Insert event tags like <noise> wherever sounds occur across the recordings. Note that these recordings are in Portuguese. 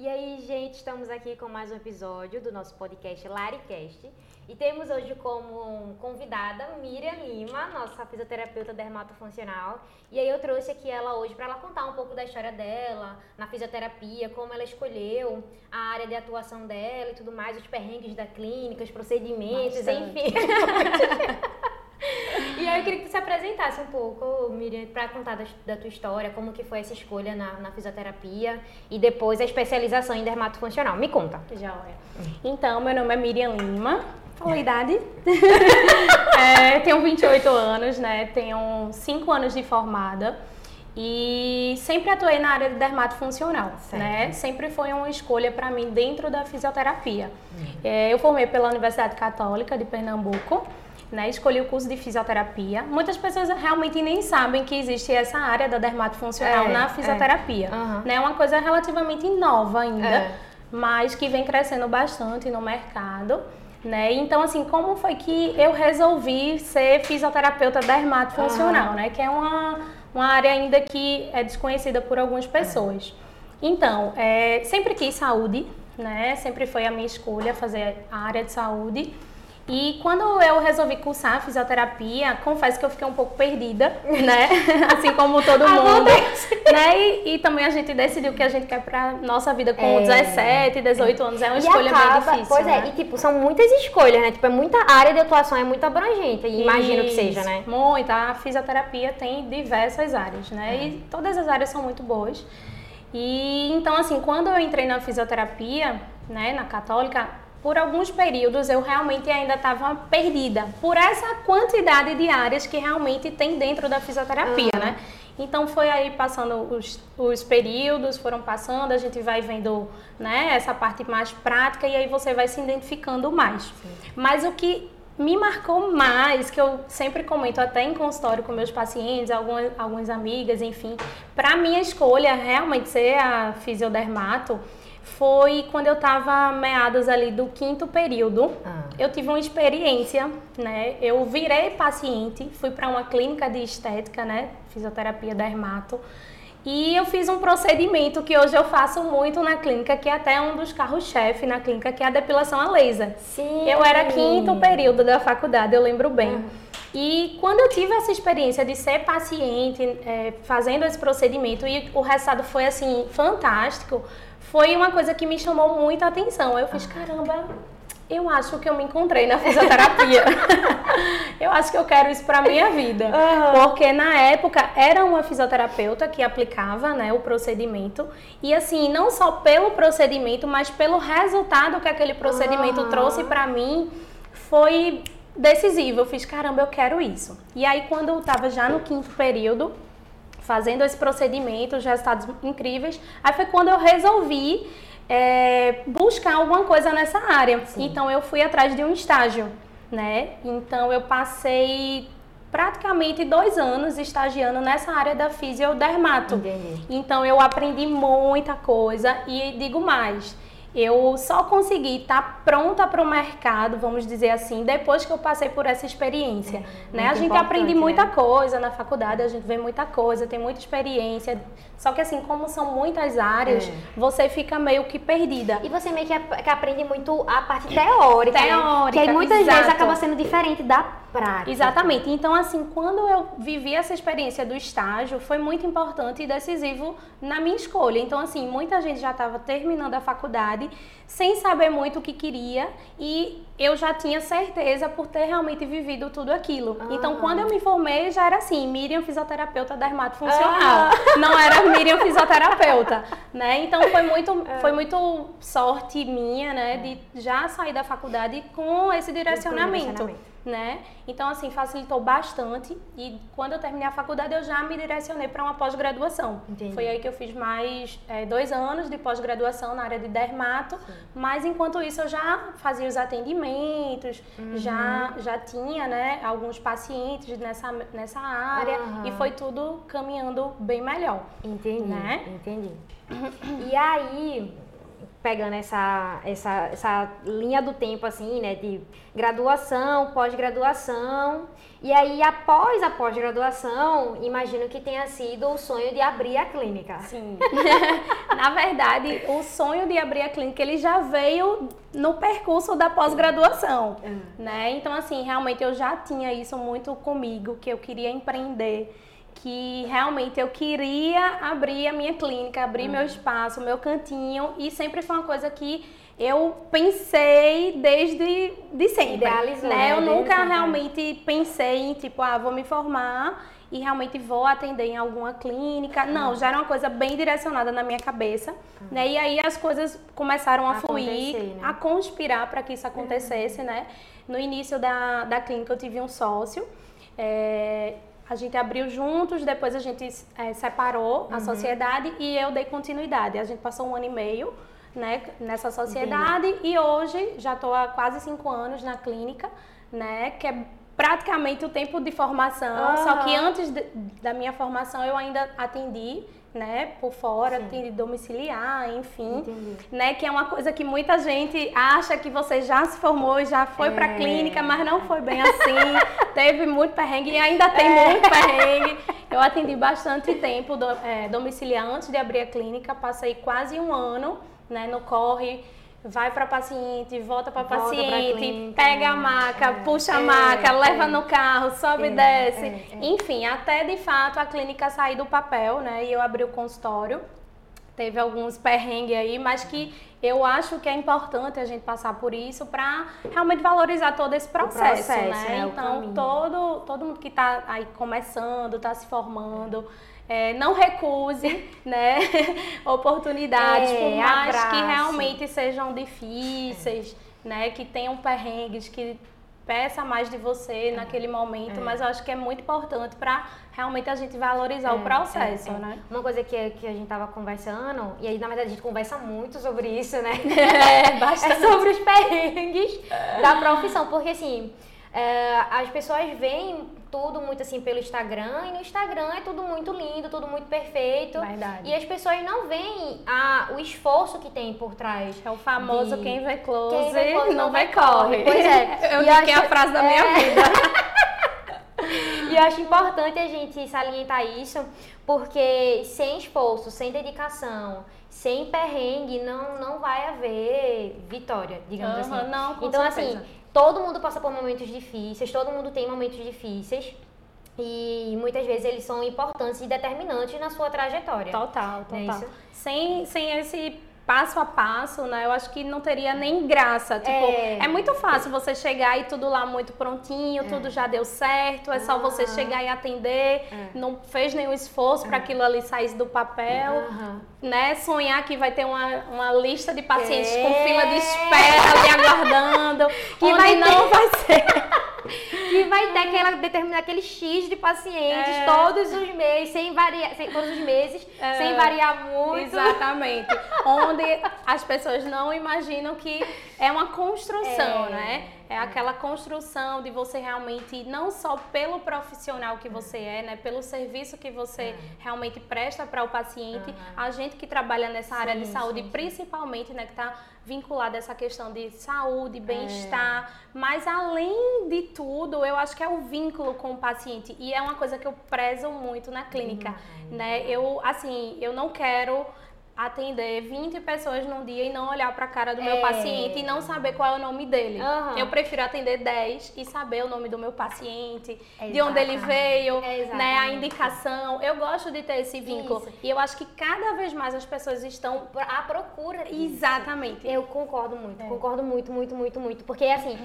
E aí, gente, estamos aqui com mais um episódio do nosso podcast LariCast. E temos hoje como convidada Miriam Lima, nossa fisioterapeuta dermatofuncional. E aí eu trouxe aqui ela hoje para ela contar um pouco da história dela na fisioterapia, como ela escolheu a área de atuação dela e tudo mais, os perrengues da clínica, os procedimentos, Bastante. enfim. <laughs> Aí eu queria que tu se apresentasse um pouco, Miriam, para contar da, da, tua história, como que foi essa escolha na, na, fisioterapia e depois a especialização em dermatofuncional. Me conta. Já, Então, meu nome é Miriam Lima. Qual a idade? <laughs> é, tenho 28 anos, né? Tenho 5 anos de formada. E sempre atuei na área de dermatofuncional, certo. né? Sempre foi uma escolha para mim dentro da fisioterapia. Uhum. É, eu formei pela Universidade Católica de Pernambuco né, escolhi o curso de fisioterapia. Muitas pessoas realmente nem sabem que existe essa área da dermatofuncional é, na fisioterapia. É uhum. né, uma coisa relativamente nova ainda, é. mas que vem crescendo bastante no mercado. Né? Então, assim, como foi que eu resolvi ser fisioterapeuta dermatofuncional, uhum. né? Que é uma, uma área ainda que é desconhecida por algumas pessoas. Então, é, sempre quis saúde, né? Sempre foi a minha escolha fazer a área de saúde. E quando eu resolvi cursar fisioterapia, confesso que eu fiquei um pouco perdida, né? <laughs> assim como todo mundo. né? E, e, também a gente decidiu que a gente quer pra nossa vida com é, 17, 18 anos. É uma escolha acaba, bem difícil. Pois é, né? e tipo, são muitas escolhas, né? Tipo, é muita área de atuação, é muito abrangente. Imagino que seja, né? Muita. A fisioterapia tem diversas áreas, né? É. E todas as áreas são muito boas. E então, assim, quando eu entrei na fisioterapia, né, na católica, por alguns períodos eu realmente ainda estava perdida por essa quantidade de áreas que realmente tem dentro da fisioterapia, uhum. né? Então foi aí passando os, os períodos, foram passando, a gente vai vendo né, essa parte mais prática e aí você vai se identificando mais. Sim. Mas o que me marcou mais, que eu sempre comento até em consultório com meus pacientes, algumas, algumas amigas, enfim, para minha escolha realmente ser a fisiodermato, foi quando eu estava meados ali do quinto período. Ah. Eu tive uma experiência, né? Eu virei paciente, fui para uma clínica de estética, né? Fisioterapia dermato. E eu fiz um procedimento que hoje eu faço muito na clínica, que é até um dos carros-chefe na clínica, que é a depilação a laser. Sim. Eu era quinto período da faculdade, eu lembro bem. Ah. E quando eu tive essa experiência de ser paciente, é, fazendo esse procedimento, e o resultado foi assim, fantástico, foi uma coisa que me chamou muita atenção. Eu fiz, caramba, eu acho que eu me encontrei na fisioterapia. <laughs> eu acho que eu quero isso para minha vida. Uhum. Porque na época era uma fisioterapeuta que aplicava, né, o procedimento. E assim, não só pelo procedimento, mas pelo resultado que aquele procedimento uhum. trouxe para mim, foi decisivo. Eu fiz, caramba, eu quero isso. E aí quando eu estava já no quinto período, fazendo esse procedimento, os resultados incríveis. Aí foi quando eu resolvi é, buscar alguma coisa nessa área. Sim. Então eu fui atrás de um estágio, né? Então eu passei praticamente dois anos estagiando nessa área da fisiodermato. Entendi. Então eu aprendi muita coisa e digo mais eu só consegui estar tá pronta para o mercado, vamos dizer assim, depois que eu passei por essa experiência. É, né? A gente aprende muita né? coisa na faculdade, a gente vê muita coisa, tem muita experiência. Só que assim, como são muitas áreas, é. você fica meio que perdida. E você meio que, que aprende muito a parte teórica. Teórica. Né? Que aí muitas exato. vezes acaba sendo diferente da prática. Exatamente. Então, assim, quando eu vivi essa experiência do estágio, foi muito importante e decisivo na minha escolha. Então, assim, muita gente já estava terminando a faculdade sem saber muito o que queria e eu já tinha certeza por ter realmente vivido tudo aquilo. Ah. Então, quando eu me formei, já era assim, Miriam fisioterapeuta dermatofuncional. Ah. <laughs> Não era Miriam fisioterapeuta, né? Então, foi muito, é. foi muito sorte minha, né, de já sair da faculdade com esse direcionamento né? Então, assim, facilitou bastante. E quando eu terminei a faculdade, eu já me direcionei para uma pós-graduação. Foi aí que eu fiz mais é, dois anos de pós-graduação na área de dermato. Sim. Mas enquanto isso, eu já fazia os atendimentos, uhum. já, já tinha, né, alguns pacientes nessa, nessa área. Uhum. E foi tudo caminhando bem melhor. Entendi. Né? Entendi. E aí pegando essa, essa, essa linha do tempo, assim, né? De graduação, pós-graduação. E aí, após a pós-graduação, imagino que tenha sido o sonho de abrir a clínica. Sim. <laughs> Na verdade, o sonho de abrir a clínica, ele já veio no percurso da pós-graduação, uhum. né? Então, assim, realmente eu já tinha isso muito comigo, que eu queria empreender que realmente eu queria abrir a minha clínica, abrir uhum. meu espaço, meu cantinho, e sempre foi uma coisa que eu pensei desde de sempre. Idealizou, né? né? Eu nunca realmente pensei em tipo, ah, vou me formar e realmente vou atender em alguma clínica. Uhum. Não, já era uma coisa bem direcionada na minha cabeça, uhum. né? E aí as coisas começaram a fluir, né? a conspirar para que isso acontecesse, uhum. né? No início da, da clínica eu tive um sócio, é, a gente abriu juntos, depois a gente é, separou a uhum. sociedade e eu dei continuidade. A gente passou um ano e meio né, nessa sociedade Entendi. e hoje já estou há quase cinco anos na clínica, né, que é praticamente o tempo de formação, uhum. só que antes de, da minha formação eu ainda atendi né, por fora, de domiciliar, enfim, Entendi. né, que é uma coisa que muita gente acha que você já se formou, já foi é. para clínica, mas não foi bem assim. <laughs> Teve muito perrengue e ainda tem é. muito perrengue. Eu atendi bastante tempo do, é, domiciliar antes de abrir a clínica, passei quase um ano, né, no corre vai para paciente, volta para paciente, pega a maca, é, puxa a é, maca, é, leva no carro, sobe e é, desce. É, é. Enfim, até de fato a clínica sair do papel, né? E eu abri o consultório. Teve alguns perrengues aí, mas que eu acho que é importante a gente passar por isso para realmente valorizar todo esse processo, processo né? né? Então, todo, todo mundo que está aí começando, está se formando, é, não recuse né, <laughs> oportunidades, é, por mais abraço. que realmente sejam difíceis, é. né, que tenham perrengues, que peça mais de você é. naquele momento, é. mas eu acho que é muito importante para realmente a gente valorizar o é, processo, né? Uma coisa que, que a gente tava conversando, e aí na verdade a gente conversa muito sobre isso, né? <laughs> <laughs> É, bastante. É sobre os perrengues da profissão, porque assim, as pessoas veem tudo muito assim pelo Instagram e no Instagram é tudo muito lindo, tudo muito perfeito. Verdade. E as pessoas não veem a, o esforço que tem por trás. É o famoso de... quem vê close, quem vê close não, não vê corre. Pois é. <laughs> Eu que é a frase da minha é... vida. <laughs> e eu acho importante a gente salientar isso, porque sem esforço, sem dedicação, sem perrengue, não, não vai haver vitória, digamos uhum, assim. Não, com então, certeza. assim, todo mundo passa por momentos difíceis, todo mundo tem momentos difíceis. E muitas vezes eles são importantes e determinantes na sua trajetória. Total, é total. É sem, sem esse passo a passo, né? Eu acho que não teria nem graça. Tipo, é, é muito fácil você chegar e tudo lá muito prontinho, é. tudo já deu certo, é só você chegar e atender, é. não fez nenhum esforço para é. aquilo ali sair do papel, né? Sonhar que vai ter uma, uma lista de pacientes com fila de espera ali aguardando, que vai não ter... vai ser. <laughs> que vai ter aquela determinar aquele X de pacientes é. todos os meses, sem variar, sem, todos os meses, é. sem variar muito. Exatamente. Onde as pessoas não imaginam que é uma construção, é. né? É aquela construção de você realmente, não só pelo profissional que você é, né? Pelo serviço que você é. realmente presta para o paciente, a gente que trabalha nessa sim, área de saúde, sim, principalmente, né? Que está vinculada a essa questão de saúde, é. bem-estar. Mas além de tudo, eu acho que é o vínculo com o paciente. E é uma coisa que eu prezo muito na clínica, né? Eu, assim, eu não quero atender 20 pessoas num dia e não olhar para a cara do meu é. paciente e não saber qual é o nome dele. Uhum. Eu prefiro atender 10 e saber o nome do meu paciente, de onde ele veio, né, a indicação. Eu gosto de ter esse vínculo. Isso. E eu acho que cada vez mais as pessoas estão à procura. Disso. Exatamente. Eu concordo muito, é. concordo muito, muito, muito, muito. Porque assim,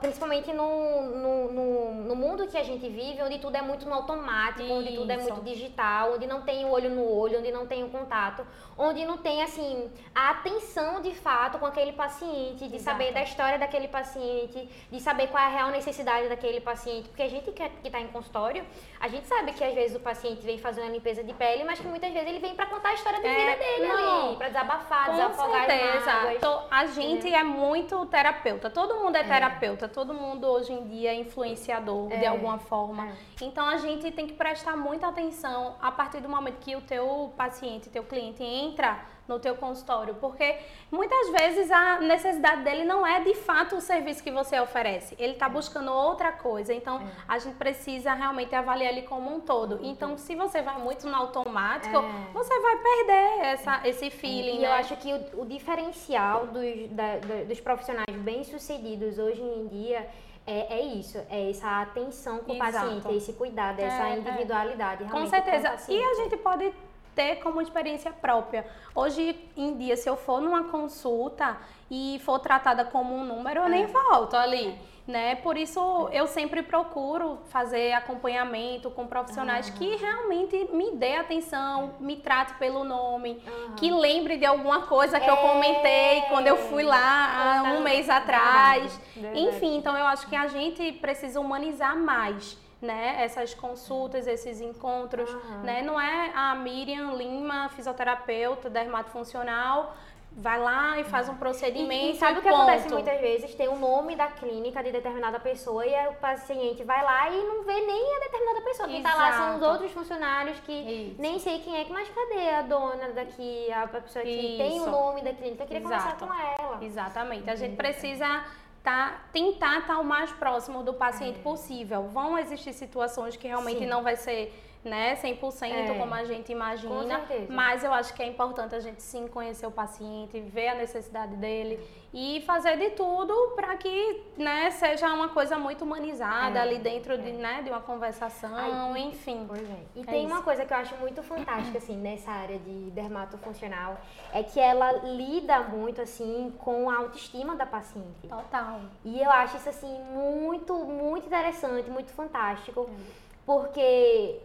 principalmente no, no, no, no, mundo que a gente vive, onde tudo é muito no automático, Isso. onde tudo é muito digital, onde não tem o olho no olho, onde não tem o contato, onde onde não tem assim a atenção de fato com aquele paciente, de Exato. saber da história daquele paciente, de saber qual é a real necessidade daquele paciente, porque a gente que está em consultório, a gente sabe que às vezes o paciente vem fazer uma limpeza de pele, mas que muitas vezes ele vem para contar a história de é, vida dele não, para desabafar, com desafogar certeza. as então, A gente é. é. muito terapeuta, todo mundo é, é, terapeuta, todo mundo hoje em dia é influenciador de é. alguma forma. É. Então a gente tem que prestar muita atenção a partir do momento que o teu paciente, teu cliente entra no teu consultório, porque muitas vezes a necessidade dele não é de fato o serviço que você oferece. Ele está buscando outra coisa. Então, é. a gente precisa realmente avaliar ele como um todo. Então, se você vai muito no automático, é. você vai perder essa, esse feeling. E né? eu acho que o, o diferencial dos, da, dos profissionais bem-sucedidos hoje em dia é, é, isso, é essa atenção com Exato. o paciente, esse cuidado, essa é, é. individualidade. Com certeza. Com e a gente pode ter como experiência própria. Hoje em dia, se eu for numa consulta e for tratada como um número, eu nem é. volto ali. Né? Por isso eu sempre procuro fazer acompanhamento com profissionais que realmente me dê atenção, me trate pelo nome, que lembre de alguma coisa que é. eu comentei quando eu fui lá há um mês atrás. Verdade. Verdade. Enfim, então eu acho que a gente precisa humanizar mais né, essas consultas, esses encontros, uhum. né? Não é a Miriam Lima, fisioterapeuta, dermatofuncional, vai lá e faz um procedimento. E, e sabe o que ponto. acontece muitas vezes? Tem o nome da clínica de determinada pessoa e o paciente vai lá e não vê nem a determinada pessoa. Quem Exato. tá lá são os outros funcionários que Isso. nem sei quem é, mas cadê a dona daqui, a pessoa que Isso. tem o nome da clínica? Eu queria Exato. conversar com ela. Exatamente. A gente precisa tá, tentar estar o mais próximo do paciente é. possível. Vão existir situações que realmente Sim. não vai ser né, 100% é. como a gente imagina, mas eu acho que é importante a gente sim conhecer o paciente, ver a necessidade dele e fazer de tudo para que, né, seja uma coisa muito humanizada é. ali dentro de, é. né, de uma conversação, Ai, enfim. É. E é tem isso. uma coisa que eu acho muito fantástica assim nessa área de dermatofuncional, é que ela lida muito assim com a autoestima da paciente. Total. E eu acho isso assim muito, muito interessante, muito fantástico. É. Porque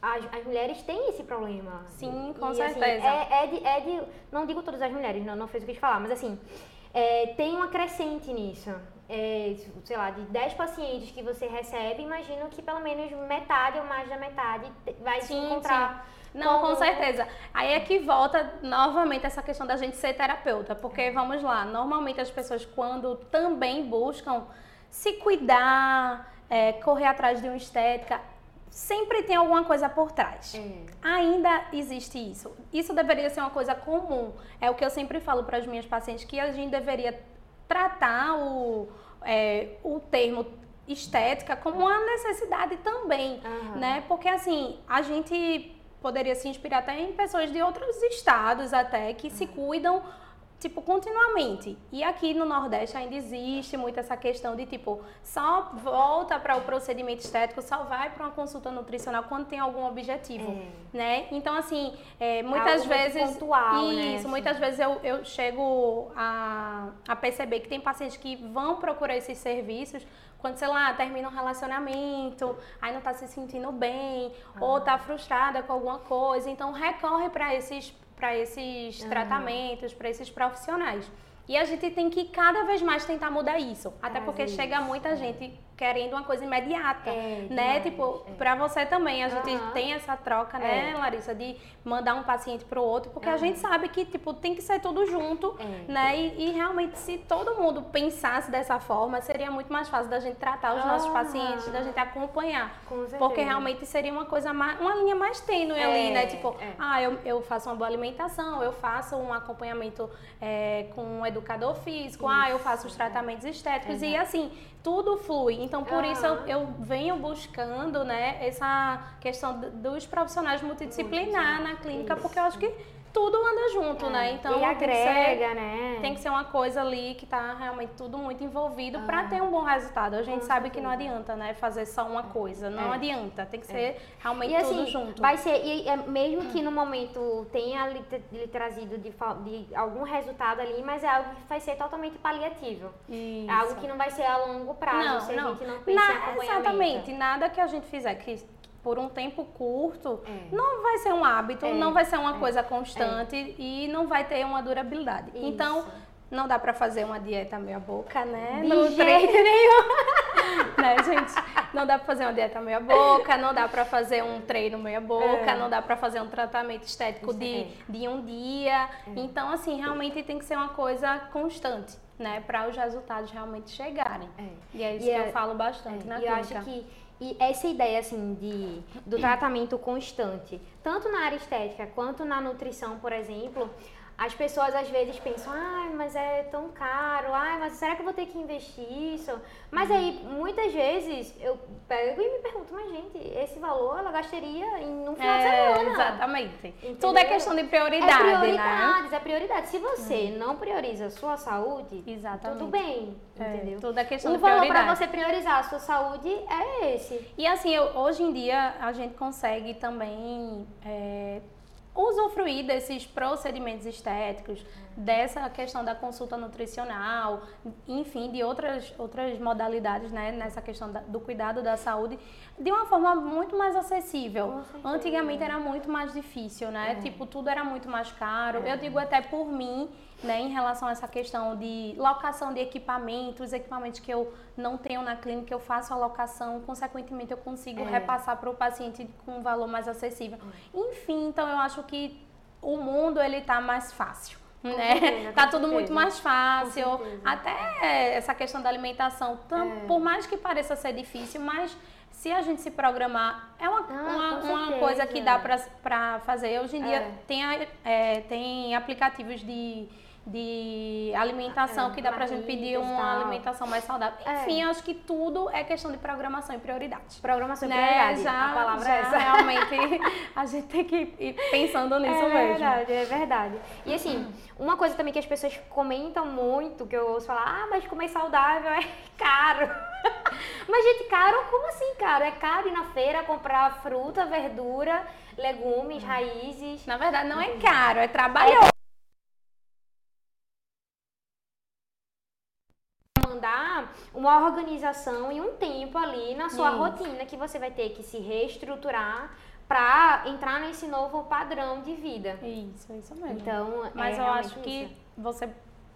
as, as mulheres têm esse problema. Sim, com e, assim, certeza. Assim, é, é, de, é de. Não digo todas as mulheres, não, não fez o que te falar, mas assim, é, tem uma crescente nisso. É, sei lá, de 10 pacientes que você recebe, imagino que pelo menos metade ou mais da metade vai sim, se encontrar. Sim. Não, com certeza. Aí é que volta novamente essa questão da gente ser terapeuta, porque vamos lá, normalmente as pessoas quando também buscam se cuidar, é, correr atrás de uma estética, sempre tem alguma coisa por trás. É. Ainda existe isso. Isso deveria ser uma coisa comum. É o que eu sempre falo para as minhas pacientes, que a gente deveria tratar o, é, o termo estética como uma necessidade também, uhum. né? Porque assim, a gente poderia se inspirar até em pessoas de outros estados até que uhum. se cuidam tipo, continuamente. E aqui no Nordeste ainda existe muito essa questão de, tipo, só volta para o procedimento estético, só vai para uma consulta nutricional quando tem algum objetivo, é. né? Então, assim, é, muitas Algo vezes... pontual, né, Isso, né? muitas vezes eu, eu chego a, a perceber que tem pacientes que vão procurar esses serviços quando, sei lá, termina um relacionamento, aí não está se sentindo bem, ah. ou está frustrada com alguma coisa, então recorre para esses para esses tratamentos, para esses profissionais. E a gente tem que cada vez mais tentar mudar isso. Até porque isso. chega muita gente querendo uma coisa imediata, é, né? tipo, é. para você também, a gente uhum. tem essa troca, né, é. Larissa, de mandar um paciente para o outro, porque uhum. a gente sabe que, tipo, tem que ser tudo junto, é. né? E, e, realmente, se todo mundo pensasse dessa forma, seria muito mais fácil da gente tratar os uhum. nossos pacientes, da gente acompanhar. porque realmente seria uma coisa mais, uma linha mais tênue ali, né? É, tipo, é. ah, eu, eu faço uma boa alimentação, eu faço um acompanhamento com um educador físico, isso. ah, eu faço os tratamentos estéticos, e assim, tudo flui. Então, por uhum. isso eu, eu, venho buscando né, essa questão dos profissionais multidisciplinar na clínica, isso. porque eu acho que tudo anda junto, é. né? Então e agrega, ser, né? Tem que ser uma coisa ali que tá realmente tudo muito envolvido ah. para ter um bom resultado. A gente sabe que não adianta, né, fazer só uma coisa. Não é. adianta, tem que é. ser realmente e, tudo assim, junto. Vai ser e é, mesmo que no momento tenha lhe, lhe trazido de, de, algum resultado ali, mas é algo que vai ser totalmente paliativo. Isso. É algo que não vai ser a longo prazo, não, se não. a gente não pensa Na. Exatamente, nada que a gente fizer que por um tempo curto, é. não vai ser um hábito, é. não vai ser uma é. coisa constante é. e não vai ter uma durabilidade. Isso. Então, não dá para fazer uma dieta meia boca, né? De no jeito nenhum. <laughs> né, gente? Não dá para fazer uma dieta meia boca, não dá para fazer um treino meia boca, é. não dá para fazer um tratamento estético de, de um dia. Então, assim, realmente tem que ser uma coisa constante, né? Para os resultados realmente chegarem. E é isso e que eu falo bastante na e clínica. Eu acho que e essa ideia assim de do tratamento constante, tanto na área estética quanto na nutrição, por exemplo, as pessoas às vezes pensam, ai, mas é tão caro, ai, mas será que eu vou ter que investir isso? Mas aí, muitas vezes, eu pego e me pergunto, mas gente, esse valor ela gastaria em um final de É, semana. exatamente. Entendeu? Tudo é questão de prioridade, é né? prioridades, é prioridade. Se você não prioriza a sua saúde, Exatamente. tudo bem, É, entendeu? tudo é questão o de valor prioridade. para você priorizar a sua saúde é esse. E assim, eu- hoje em dia a gente consegue também é, usufruir desses procedimentos estéticos, dessa questão da consulta nutricional, enfim, de outras, outras modalidades, né, nessa questão da- do cuidado da saúde, de uma forma muito mais acessível. Antigamente era muito mais difícil, né? É. Tipo, tudo era muito mais caro. Eu digo até por mim, né, em relação a essa questão de locação de equipamentos, equipamentos que eu não tenho na clínica, eu faço a locação, consequentemente eu consigo É. repassar para o paciente com um valor mais acessível. Enfim, então eu acho que o mundo ele tá mais fácil. Com Né? certeza, <laughs> tá tudo muito certeza. mais fácil. Até essa questão da alimentação, É. por mais que pareça ser difícil, mas se a gente se programar, é uma, Ah, uma, uma coisa que dá pra fazer. Hoje em dia É. tem, é, tem aplicativos de, de alimentação É, que dá pra gente pedir uma tal. alimentação mais saudável. É. Enfim, eu acho que tudo é questão de programação e prioridade. Programação e Né? prioridade. Já, a palavra já é essa. realmente <laughs> a gente tem que ir pensando nisso é mesmo. verdade, é verdade. E assim, uma coisa também que as pessoas comentam muito, que eu ouço falar, ah, mas comer saudável é <laughs> caro. <laughs> mas, gente, caro, como assim caro? É caro ir na feira comprar fruta, verdura, legumes, raízes. Na verdade, não é caro, é trabalhoso. Mandar uma organização e um tempo ali na sua Isso. rotina que você vai ter que se reestruturar para entrar nesse novo padrão de vida. Isso, isso mesmo. Então, Mas é eu acho que isso. você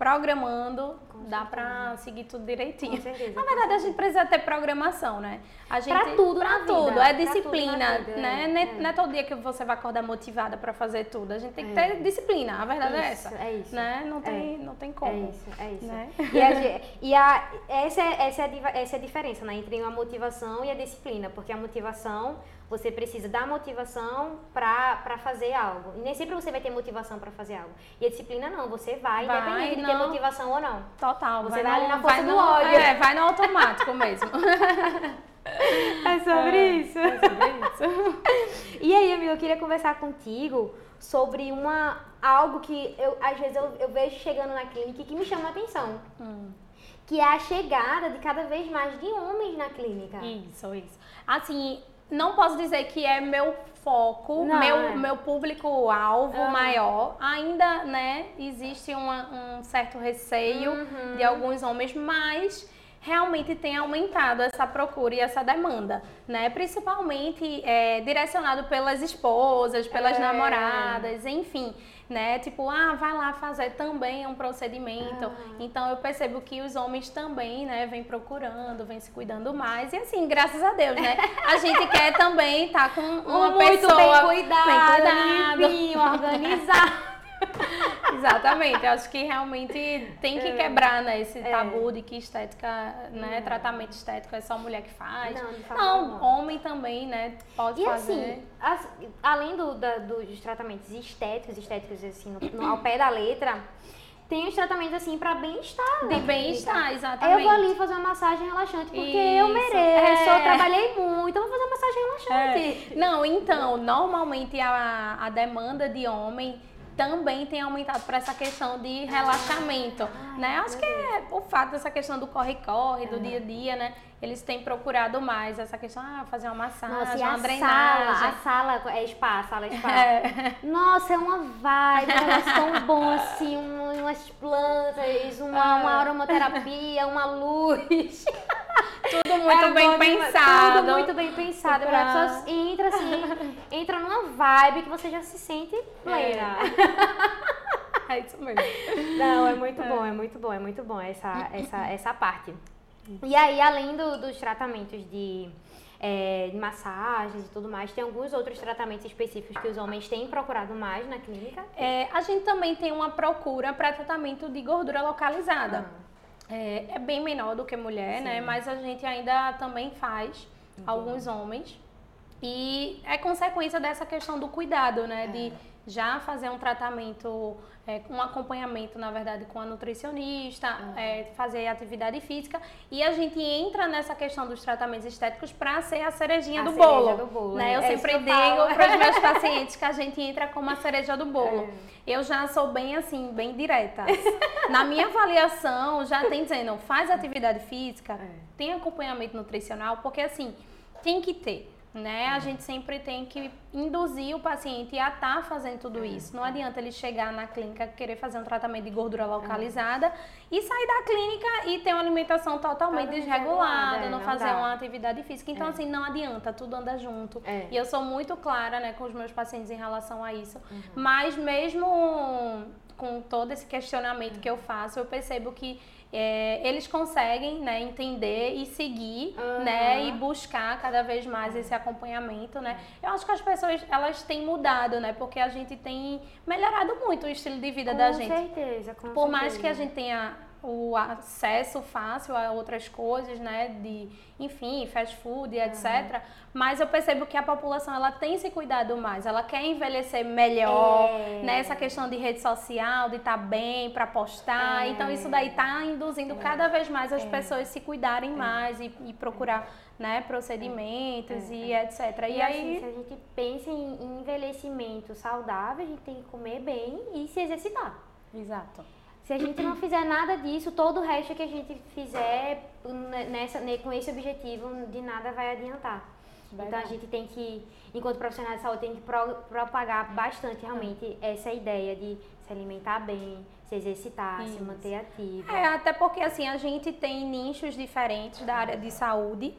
programando Com dá pra seguir tudo direitinho. Certeza, Na verdade, a gente precisa ter programação, né? A gente, Pra tudo pra vida, tudo, pra é tudo na disciplina, vida, né? é, Não é- é. Não é todo dia que você vai acordar motivada pra fazer tudo. A gente tem que É. ter disciplina, a verdade é Isso, essa. é isso. Né? Não tem, não tem como. É isso, é isso. né? E, a, <laughs> e a- essa, é, essa, é essa é a diferença né, entre a motivação e a disciplina, porque a motivação, você precisa da motivação pra fazer algo. E nem sempre você vai ter motivação pra fazer algo. E a disciplina não, você vai, Vai, independente de ter não. motivação ou não. Total. Você vai ali na força do no- ódio. É, vai no automático mesmo. <laughs> É sobre isso. É sobre isso. E aí, amigo, eu queria conversar contigo sobre uma algo que eu às vezes eu, eu vejo chegando na clínica e que me chama a atenção. Hum. Que é a chegada de cada vez mais de homens na clínica. Isso, isso. Assim, não posso dizer que é meu foco, Não, meu, é. meu público-alvo Aham. maior. Ainda, né, existe uma- um certo receio Uhum. de alguns homens, mas realmente tem aumentado essa procura e essa demanda, né? Principalmente é, direcionado pelas esposas, pelas É. namoradas, enfim, né? Tipo, ah, vai lá fazer também um procedimento. Ah. Então eu percebo que os homens também, né, vêm procurando, vêm se cuidando mais. E assim, graças a Deus, né? A gente quer também estar com <laughs> uma muito pessoa bem cuidado, bem cuidado. limpinho, organizado. <laughs> <laughs> Exatamente, eu acho que realmente tem que quebrar né, esse É. tabu de que estética, né, tratamento estético é só mulher que faz. Não, de Não, alguma. homem também, né, pode E fazer. assim, as- além do, da- dos tratamentos estéticos, estéticos assim, no- no- ao pé da letra, tem os tratamentos assim pra bem-estar. de na bem-estar, exatamente. Eu vou ali fazer uma massagem relaxante porque eu Isso, mereço, é. eu trabalhei muito, eu vou fazer uma massagem relaxante. É. Não, então, normalmente a, a demanda de homem também tem aumentado para essa questão de relaxamento, Ai, né? Acho que é o fato dessa questão do corre-corre, do dia a dia, né? Eles têm procurado mais essa questão, ah, fazer uma massagem, Nossa, uma a drenagem. sala, a sala é spa, a sala é spa. <laughs> É. Nossa, é uma vibe, um negócio tão bom assim, um- umas plantas, uma, uma aromaterapia, uma luz. <laughs> Tudo muito É bem bom demais, pensado. Tudo muito bem pensado. Pra- A pessoa entra assim, <laughs> entra numa vibe que você já se sente plena. É isso mesmo. Não, é muito bom, é muito bom, é muito bom essa, essa, <coughs> essa parte. E aí, além do- dos tratamentos de, é, de massagens e tudo mais, tem alguns outros tratamentos específicos que os homens têm procurado mais na clínica. É, a gente também tem uma procura para tratamento de gordura localizada. É, é bem menor do que mulher, né? Mas a gente ainda também faz, alguns homens. E é consequência dessa questão do cuidado, né? De, já fazer um tratamento, é, um acompanhamento, na verdade, com a nutricionista, uhum. é, fazer atividade física. E a gente entra nessa questão dos tratamentos estéticos para ser a cerejinha, a do, cereja bolo, do bolo. Né? Eu é sempre digo <laughs> para os meus <laughs> pacientes que a gente entra como a cereja do bolo. É. Eu já sou bem assim, bem direta. Na minha avaliação, já tem dizendo, faz atividade física, é. tem acompanhamento nutricional, porque assim, tem que ter né? A gente sempre tem que induzir o paciente a estar tá fazendo tudo isso. Não adianta ele chegar na clínica querer fazer um tratamento de gordura localizada e sair da clínica e ter uma alimentação totalmente desregulada, não, não fazer dá. uma atividade física. Então, é. assim, não adianta, tudo anda junto. É. E eu sou muito clara, né, com os meus pacientes em relação a isso. Uhum. Mas mesmo com todo esse questionamento que eu faço, eu percebo que é, eles conseguem né, entender e seguir uhum. né, e buscar cada vez mais esse acompanhamento. Né? Eu acho que as pessoas elas têm mudado, né? Porque a gente tem melhorado muito o estilo de vida com da gente. Certeza, com Por certeza. mais que a gente tenha o acesso fácil a outras coisas, né, de, enfim, fast food, etc. Uhum. Mas eu percebo que a população ela tem se cuidado mais, ela quer envelhecer melhor, é. né, essa questão de rede social, de estar tá bem para postar. É. Então isso daí está induzindo é. cada vez mais as é. pessoas se cuidarem é. mais e, e procurar né, procedimentos e etc. E, e aí, assim, se a gente pensa em envelhecimento saudável, a gente tem que comer bem e se exercitar. Exato. Se a gente não fizer nada disso, todo o resto que a gente fizer nessa, com esse objetivo, de nada vai adiantar. Verdade. Então a gente tem que, enquanto profissional de saúde, tem que pro, propagar bastante realmente é. essa ideia de se alimentar bem, se exercitar, Isso. se manter ativo. É, até porque assim, a gente tem nichos diferentes da área de saúde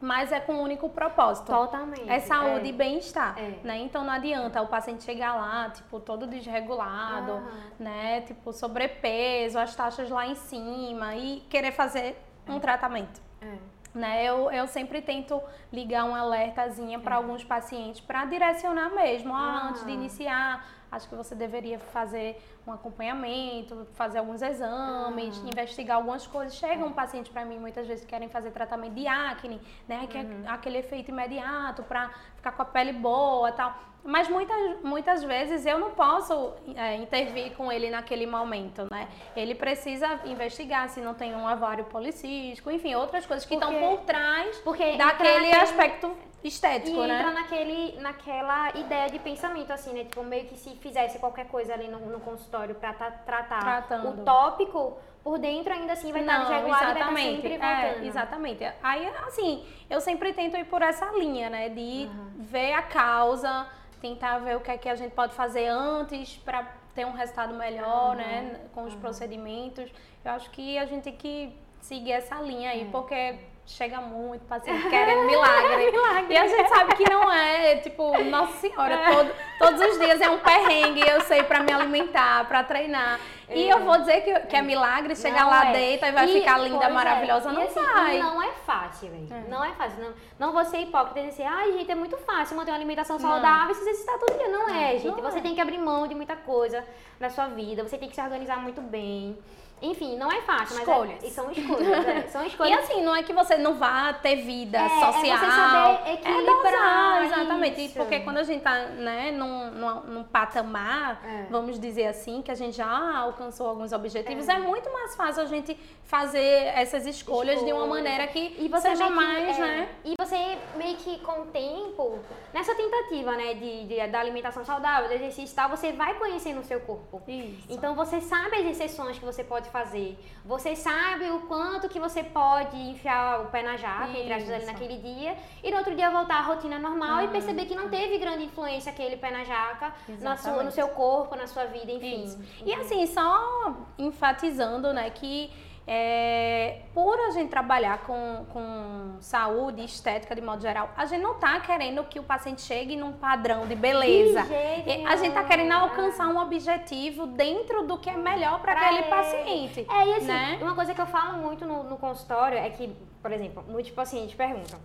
mas é com um único propósito. Totalmente. É saúde é. e bem-estar, é. né? Então não adianta o paciente chegar lá, tipo, todo desregulado, né? Tipo, sobrepeso, as taxas lá em cima e querer fazer um tratamento. É. Né? Eu, eu sempre tento ligar um alertazinha para é. alguns pacientes para direcionar mesmo, ah, antes de iniciar, acho que você deveria fazer um acompanhamento, fazer alguns exames, uhum. investigar algumas coisas. Chega um paciente para mim muitas vezes querem fazer tratamento de acne, né, que é uhum. é aquele efeito imediato para ficar com a pele boa, tal. Mas muitas, muitas vezes eu não posso é, intervir com ele naquele momento, né? Ele precisa investigar se não tem um ovário policístico, enfim, outras coisas que estão por trás porque daquele aspecto estético, e né? entra naquele, naquela ideia de pensamento, assim, né? Tipo, meio que se fizesse qualquer coisa ali no, no consultório pra tá, tratar Tratando. o tópico, por dentro ainda assim vai estar desregulado exatamente. e vai estar sempre É, exatamente. Aí, assim, eu sempre tento ir por essa linha, né? De uhum. ver a causa, tentar ver o que é que a gente pode fazer antes para ter um resultado melhor, uhum. né? Com os uhum. procedimentos. Eu acho que a gente tem que seguir essa linha aí, é. porque chega muito paciente <laughs> querendo milagre. milagre. E a gente sabe que não é, tipo, nossa senhora, é. todo, todos os dias é um perrengue, eu sei, para me alimentar, para treinar. É. E eu vou dizer que, que é milagre chegar não lá, é. deita e vai e, ficar linda, é. maravilhosa. Não assim, vai. Não é fácil, velho. É. Não é fácil. Não, não vou ser hipócrita e dizer, ai, gente, é muito fácil manter uma alimentação saudável e se exercitar todo dia. Não, é, gente. Você é. tem que abrir mão de muita coisa na sua vida, você tem que se organizar muito bem. Enfim, não é fácil, escolhas. mas é, são escolhas. É, são <laughs> escolhas. E assim, não é que você não vá ter vida é, social. É você saber equilibrar. É exatamente. Isso. Porque quando a gente tá né, num, num, num patamar, é. vamos dizer assim, que a gente já alcançou alguns objetivos, é, é muito mais fácil a gente fazer essas escolhas Escolha. de uma maneira que você seja mais, que, né? E você meio que com o tempo, nessa tentativa, né, de, de, da alimentação saudável, do exercício e tal, você vai conhecendo o seu corpo. Isso. Então você sabe as exceções que você pode fazer. Você sabe o quanto que você pode enfiar o pé na jaca, entre aspas, ali naquele dia, e no outro dia voltar à rotina normal uhum. e perceber que não teve grande influência aquele pé na jaca na sua, no seu corpo, na sua vida, enfim. Isso. E assim, só enfatizando, né, que é, por a gente trabalhar com, com saúde, estética de modo geral, a gente não está querendo que o paciente chegue num padrão de beleza. De a gente está querendo alcançar um objetivo dentro do que é melhor para aquele paciente. É, e assim, né? uma coisa que eu falo muito no, no consultório é que, por exemplo, muitos pacientes perguntam: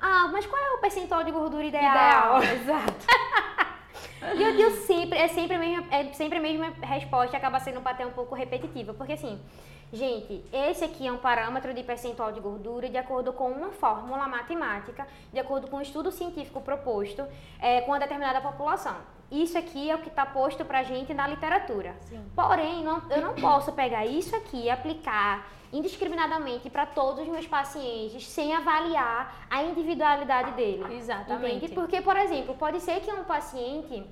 Ah, mas qual é o percentual de gordura ideal? Ideal, <laughs> exato. E eu digo sempre, é sempre a mesma, é sempre a mesma resposta, acaba sendo até um pouco repetitiva, porque assim, Gente, esse aqui é um parâmetro de percentual de gordura de acordo com uma fórmula matemática, de acordo com um estudo científico proposto é, com uma determinada população. isso aqui é o que está posto pra gente na literatura. Sim. Porém, não, eu não posso pegar isso aqui e aplicar indiscriminadamente para todos os meus pacientes sem avaliar a individualidade dele. Exatamente. Entende? Porque, por exemplo, pode ser que um paciente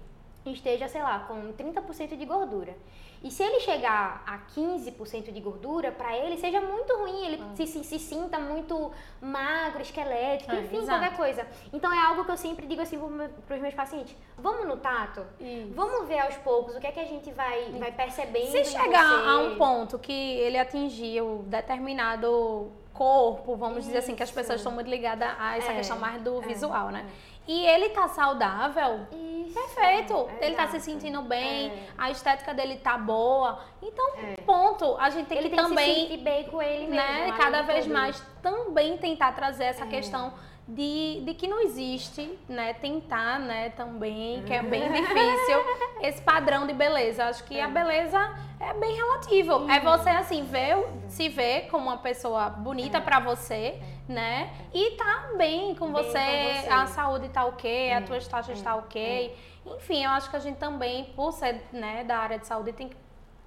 esteja, sei lá, com 30% de gordura. E se ele chegar a 15% de gordura, para ele seja muito ruim, ele Ah. se, se, se sinta muito magro, esquelético, É, enfim, exato. qualquer coisa. Então é algo que eu sempre digo assim para os meus pacientes: vamos no tato? Isso. Vamos ver aos poucos o que é que a gente vai, vai percebendo. Se chegar a um ponto que ele atingiu determinado corpo, vamos dizer assim, que as Isso. pessoas estão muito ligadas a essa É, questão mais do é, visual, né? E ele tá saudável, Isso, perfeito. ele tá se sentindo bem, É. a estética dele tá boa. Então, É. ponto. A gente tem Ele que tem que se também sentir bem com ele mesmo. né, cada vez tudo. mais também tentar trazer essa É. questão de, de que não existe, né, tentar, né, também, que é bem Uhum. difícil, <laughs> esse padrão de beleza. Acho que a beleza é bem relativo. É você, assim, ver, se ver como uma pessoa bonita pra você, né, e tá bem com Bem você, com você. a saúde tá ok, É, as tuas taxas tá ok. Enfim, eu acho que a gente também, por ser, né, da área de saúde, tem que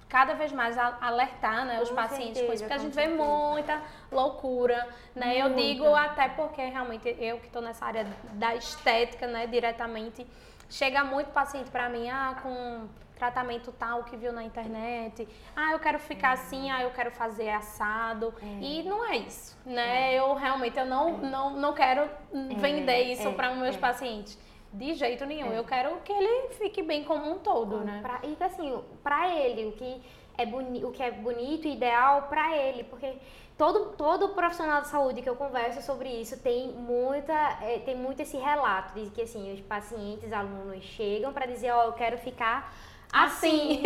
cada vez mais a- alertar né, os Com pacientes com isso, porque a gente vê certeza. muita loucura, né? Eu Muita. digo até porque realmente eu que estou nessa área da estética, né, diretamente, chega muito paciente para mim, ah, com tratamento tal que viu na internet, ah, eu quero ficar assim, ah, eu quero fazer assado, e não é isso, né? Eu realmente eu não, não, não quero vender isso é, para os meus é. pacientes. De jeito nenhum. Eu quero que ele fique bem como um todo, né? Pra, e assim, pra ele, o que é, boni, o que é bonito e ideal pra ele, porque todo, todo profissional de saúde que eu converso sobre isso tem muita, é, tem muito esse relato de que assim, os pacientes, alunos chegam pra dizer, ó, eu quero ficar assim.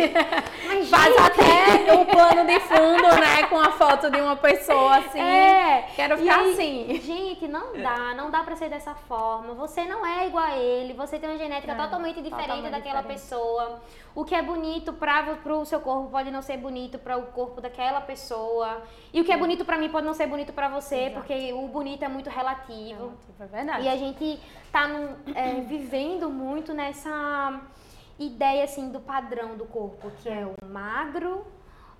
Mas, Faz gente, até o <laughs> plano de fundo, né? Com a foto de uma pessoa assim. É, Quero ficar aí, assim. Gente, não dá, não dá pra ser dessa forma. Você não é igual a ele, você tem uma genética É, totalmente diferente totalmente daquela diferente. pessoa. O que é bonito para pro seu corpo pode não ser bonito para o corpo daquela pessoa. E o que é bonito pra mim pode não ser bonito pra você, Exato. porque o bonito é muito relativo. É verdade. E a gente tá num- é, vivendo muito nessa ideia assim do padrão do corpo, que é o magro,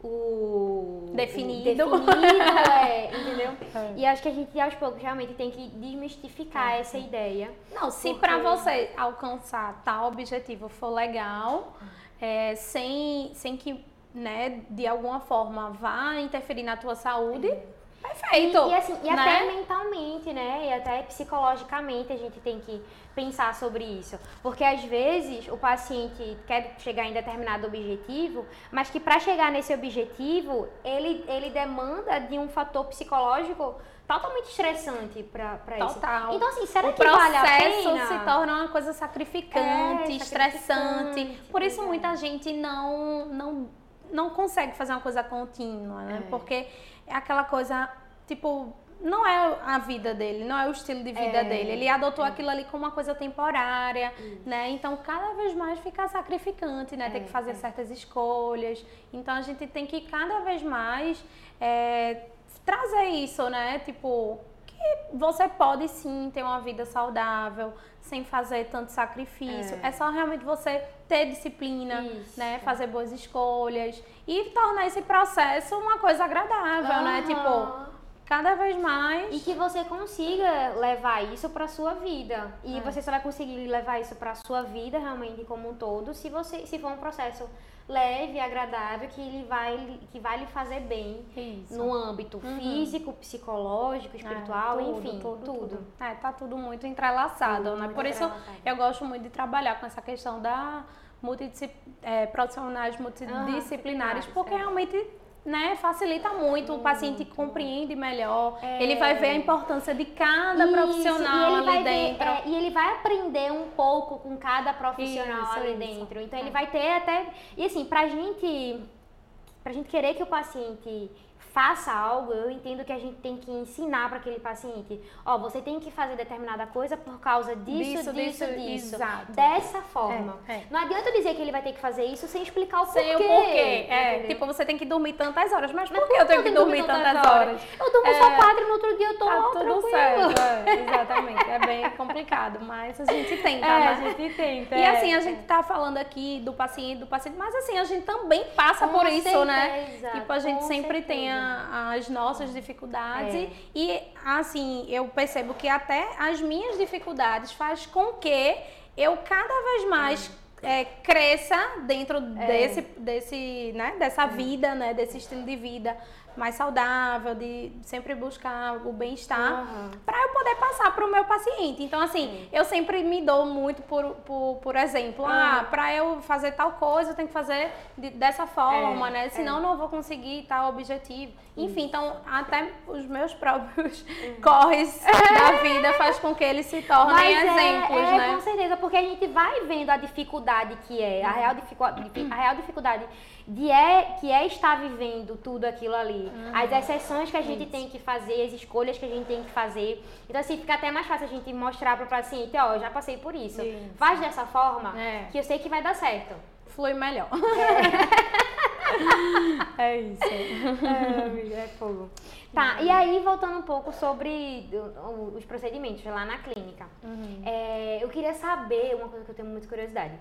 o Definido. o definido <laughs> é, entendeu? É. E acho que a gente aos poucos realmente tem que desmistificar essa ideia. Não, se Porque- pra você alcançar tal objetivo for legal, é, sem, sem que, né, de alguma forma vá interferir na tua saúde, perfeito. E, e assim, e né? até mentalmente, né? E até psicologicamente a gente tem que pensar sobre isso. Porque às vezes o paciente quer chegar em determinado objetivo, mas que para chegar nesse objetivo, ele, ele demanda de um fator psicológico totalmente estressante para isso. Total. Então, assim, será o que vale a processo pena? se torna uma coisa sacrificante, É, estressante. sacrificante, Por isso é. muita gente não, não, não consegue fazer uma coisa contínua, né? É. Porque é aquela coisa, tipo, não é a vida dele, não é o estilo de vida É, dele. Ele adotou aquilo ali como uma coisa temporária, né? Então cada vez mais fica sacrificante, né? Tem É, que fazer é. certas escolhas. Então a gente tem que cada vez mais é, trazer isso, né? Tipo, você pode sim ter uma vida saudável, sem fazer tanto sacrifício. É, só realmente você ter disciplina, Isso. né? Fazer boas escolhas e tornar esse processo uma coisa agradável, né? Aham. Tipo, cada vez mais. E que você consiga levar isso para sua vida. E É. você só vai conseguir levar isso para sua vida realmente como um todo se você se for um processo leve, agradável, que ele vai que vai lhe fazer bem Isso. no âmbito físico, psicológico, espiritual, É, tudo, enfim, tudo. É, tá tudo muito entrelaçado, Tudo né? muito Por isso eu gosto muito de trabalhar com essa questão da multidisci- é, profissionais multidisciplinares, disciplinares, porque é. realmente né, facilita muito, o paciente compreende melhor, É. ele vai ver a importância de cada Isso, profissional ali vai ver- dentro. é, e ele vai aprender um pouco com cada profissional Isso, ali dentro. Então ele É. vai ter até. E assim, pra gente. Pra gente querer que o paciente faça algo, eu entendo que a gente tem que ensinar para aquele paciente, ó, oh, você tem que fazer determinada coisa por causa disso, disso, disso, disso. Exato. Dessa forma. É, é. Não adianta dizer que ele vai ter que fazer isso sem explicar o sem porquê. Sem o porquê. É, tipo, você tem que dormir tantas horas. Mas, mas por que eu tenho que dormir tantas horas? horas? Eu durmo é, só quatro e no outro dia eu tô tá tudo certo. <laughs> É, exatamente. É bem complicado, mas a gente tenta, é, né? a gente tenta. E assim, a gente tá falando aqui do paciente, do paciente, mas assim, a gente também passa com por certeza, isso, né? Tipo, a gente sempre certeza. tem a, as nossas dificuldades é. e, assim, eu percebo que até as minhas dificuldades faz com que eu cada vez mais é, cresça dentro é. desse, desse, né, dessa vida, né, desse estilo de vida mais saudável, de sempre buscar o bem-estar, uhum. para eu poder passar para o meu paciente. Então, assim, Sim. eu sempre me dou muito por, por, por exemplo, uhum. ah, para eu fazer tal coisa, eu tenho que fazer de, dessa forma, é, né? Senão é. não vou conseguir tal objetivo. Enfim, então, até os meus <laughs> próprios uhum. corres da vida faz com que eles se tornem Mas é, exemplos, é, né? com certeza, porque a gente vai vendo a dificuldade que é, a real dificuldade, a real dificuldade de é, que é estar vivendo tudo aquilo ali. Uhum. As exceções que a gente Isso. tem que fazer, as escolhas que a gente tem que fazer. Então, assim, fica até mais fácil a gente mostrar para o paciente, ó, oh, já passei por isso. isso. Faz dessa forma é. que eu sei que vai dar certo. Flui melhor. É, <laughs> é isso. <laughs> É, é fogo. Tá, uhum. e aí voltando um pouco sobre os procedimentos lá na clínica. Uhum. É, eu queria saber uma coisa que eu tenho muita curiosidade.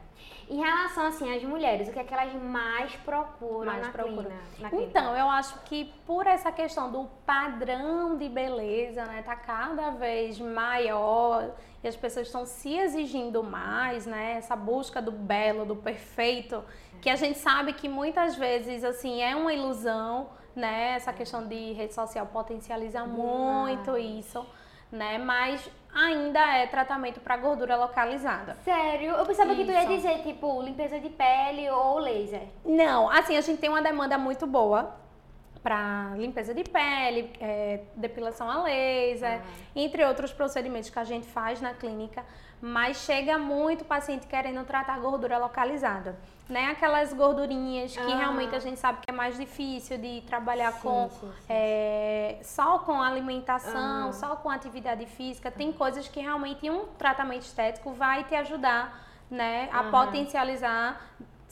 Em relação, assim, às mulheres, o que é que elas mais procuram mais na, procuram. Clínica, na clínica? Então, eu acho que por essa questão do padrão de beleza, né, tá cada vez maior e as pessoas estão se exigindo mais, né, essa busca do belo, do perfeito, que a gente sabe que muitas vezes, assim, é uma ilusão, né? Essa questão de rede social potencializa muito isso, né? Mas ainda é tratamento para gordura localizada. Sério? Eu pensava isso. que tu ia dizer, tipo, limpeza de pele ou laser. Não, assim, a gente tem uma demanda muito boa para limpeza de pele, é, depilação a laser, ah. entre outros procedimentos que a gente faz na clínica, mas chega muito paciente querendo tratar gordura localizada né? Aquelas gordurinhas que ah. realmente a gente sabe que é mais difícil de trabalhar sim, com sim, sim, é, só com alimentação, ah. só com atividade física. Tem coisas que realmente um tratamento estético vai te ajudar, né, a potencializar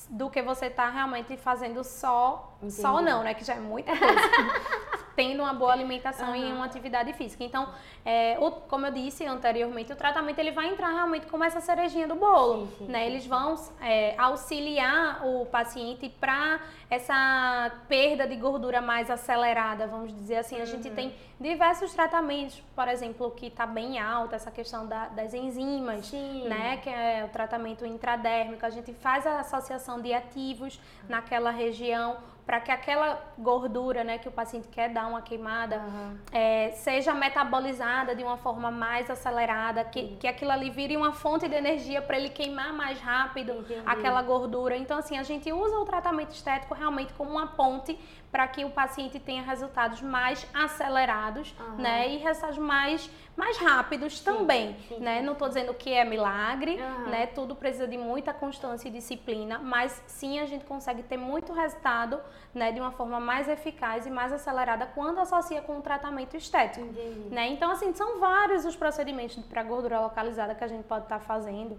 do que você está realmente fazendo só, Entendi. só não, né? Que já é muita coisa. <laughs> Tendo uma boa alimentação uhum. e uma atividade física. Então, é, o, como eu disse anteriormente, o tratamento ele vai entrar realmente como essa cerejinha do bolo, sim, sim, né? Sim. Eles vão é, auxiliar o paciente para essa perda de gordura mais acelerada, vamos dizer assim. Uhum. A gente uhum. tem diversos tratamentos, por exemplo, que está bem alta essa questão da, das enzimas, né? Que é o tratamento intradérmico. A gente faz a associação de ativos uhum. naquela região para que aquela gordura, né, que o paciente quer dar uma queimada, uhum. é, seja metabolizada de uma forma mais acelerada, que, que aquilo ali vire uma fonte de energia para ele queimar mais rápido Entendi. aquela gordura. Então, assim, a gente usa o tratamento estético realmente como uma ponte para que o paciente tenha resultados mais acelerados, uhum. né? E resultados mais, mais rápidos sim, também, sim, né? Não estou dizendo que é milagre, uhum. né? Tudo precisa de muita constância e disciplina, mas sim a gente consegue ter muito resultado, né? De uma forma mais eficaz e mais acelerada quando associa com o tratamento estético, Entendi. né? Então, assim, são vários os procedimentos para gordura localizada que a gente pode estar tá fazendo.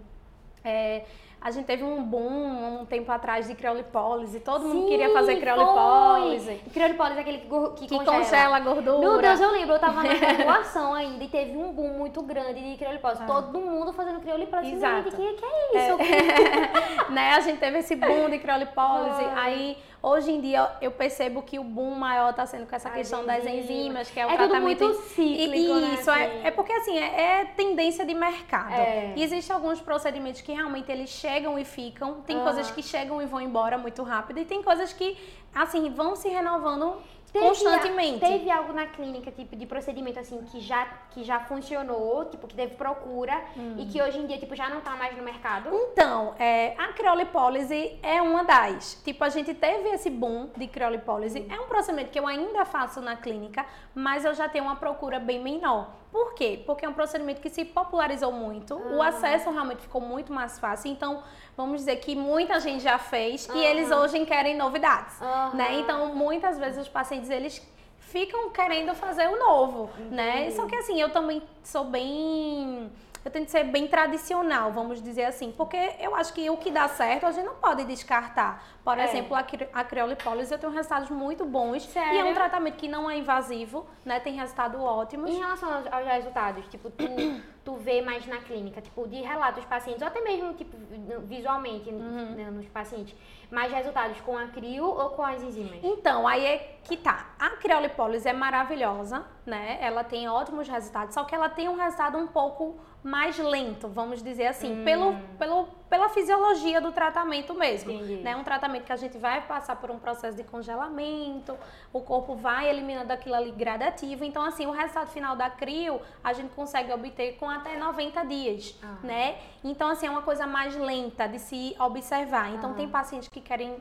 É, a gente teve um boom um tempo atrás de criolipólise, todo Sim, mundo queria fazer criolipólise. Foi. Criolipólise é aquele que, que, que congela. congela a gordura. Meu Deus, eu lembro, eu tava na <laughs> graduação ainda e teve um boom muito grande de criolipólise. Ah. Todo mundo fazendo criolipólise. Exato. O que, que é isso? É. <laughs> né? A gente teve esse boom de criolipólise, ah. aí Hoje em dia eu percebo que o boom maior está sendo com essa As questão das enzimas, que é o é tratamento. Tudo muito cíclico, e, né, isso, né? é, é porque assim, é, é tendência de mercado. É. Existem alguns procedimentos que realmente eles chegam e ficam, tem uhum. coisas que chegam e vão embora muito rápido, e tem coisas que, assim, vão se renovando Teve, constantemente. Teve algo na clínica, tipo, de procedimento, assim, que já, que já funcionou, tipo, que teve procura hum. e que hoje em dia, tipo, já não tá mais no mercado? Então, é, a criolipólise é uma das. Tipo, a gente teve esse boom de criolipólise. Hum. É um procedimento que eu ainda faço na clínica, mas eu já tenho uma procura bem menor. Por quê? Porque é um procedimento que se popularizou muito, ah. o acesso realmente ficou muito mais fácil. Então, vamos dizer que muita gente já fez uhum. e eles hoje querem novidades, uhum. né? Então, muitas vezes os pacientes eles ficam querendo fazer o novo, Entendi. né? Só que assim, eu também sou bem eu tento ser bem tradicional, vamos dizer assim, porque eu acho que o que dá certo a gente não pode descartar. Por é. exemplo, a criolipólise eu tenho resultados muito bons Sério? e é um tratamento que não é invasivo, né? Tem resultado ótimo. Em relação aos, aos resultados, tipo, tu, <coughs> tu vê mais na clínica, tipo, de relatos dos pacientes, ou até mesmo, tipo, visualmente uhum. né, nos pacientes, mais resultados com a crio ou com as enzimas? Então, aí é que tá. A criolipólise é maravilhosa, né? Ela tem ótimos resultados, só que ela tem um resultado um pouco mais lento, vamos dizer assim, hum. pelo, pelo, pela fisiologia do tratamento mesmo. Entendi. Né? Um tratamento que a gente vai passar por um processo de congelamento, o corpo vai eliminando aquilo ali gradativo. Então, assim, o resultado final da crio a gente consegue obter com até 90 dias, ah. né? Então, assim, é uma coisa mais lenta de se observar. Então, ah. tem pacientes que querem